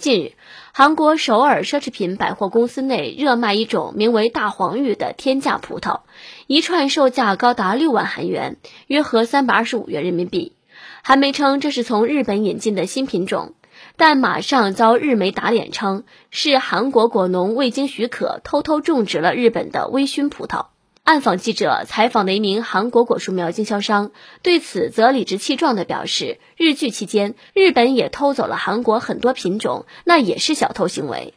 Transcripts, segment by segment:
近日，韩国首尔奢侈品百货公司内热卖一种名为大黄玉的天价葡萄，一串售价高达六万韩元，约合三百二十五元人民币。韩媒称这是从日本引进的新品种，但马上遭日媒打脸，称是韩国果农未经许可偷偷种植了日本的微醺葡萄。暗访记者采访的一名韩国果树苗经销商对此则理直气壮地表示：“日据期间，日本也偷走了韩国很多品种，那也是小偷行为。”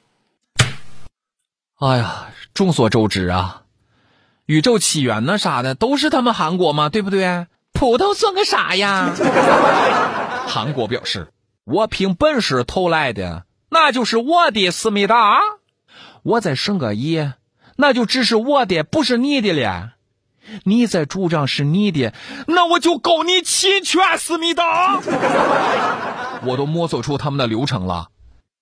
哎呀，众所周知啊，宇宙起源呢啥的都是他们韩国嘛，对不对？葡萄算个啥呀？韩国表示：“我凭本事偷来的，那就是我的思密达，我再生个一。”那就只是我的，不是你的了。你再主张是你的，那我就告你侵权，思密达。我都摸索出他们的流程了：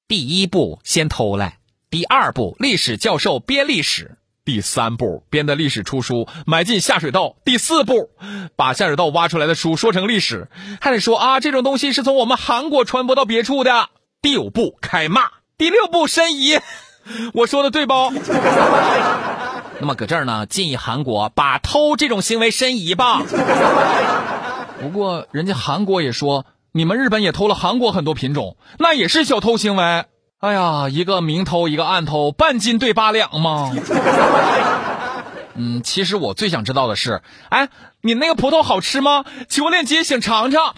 第一步先偷来，第二步历史教授编历史，第三步编的历史出书埋进下水道，第四步把下水道挖出来的书说成历史，还得说啊这种东西是从我们韩国传播到别处的。第五步开骂，第六步申遗。我说的对不？那么搁这儿呢，建议韩国把偷这种行为申遗吧。不过人家韩国也说，你们日本也偷了韩国很多品种，那也是小偷行为。哎呀，一个明偷，一个暗偷，半斤对八两嘛。嗯，其实我最想知道的是，哎，你那个葡萄好吃吗？求链接想尝尝。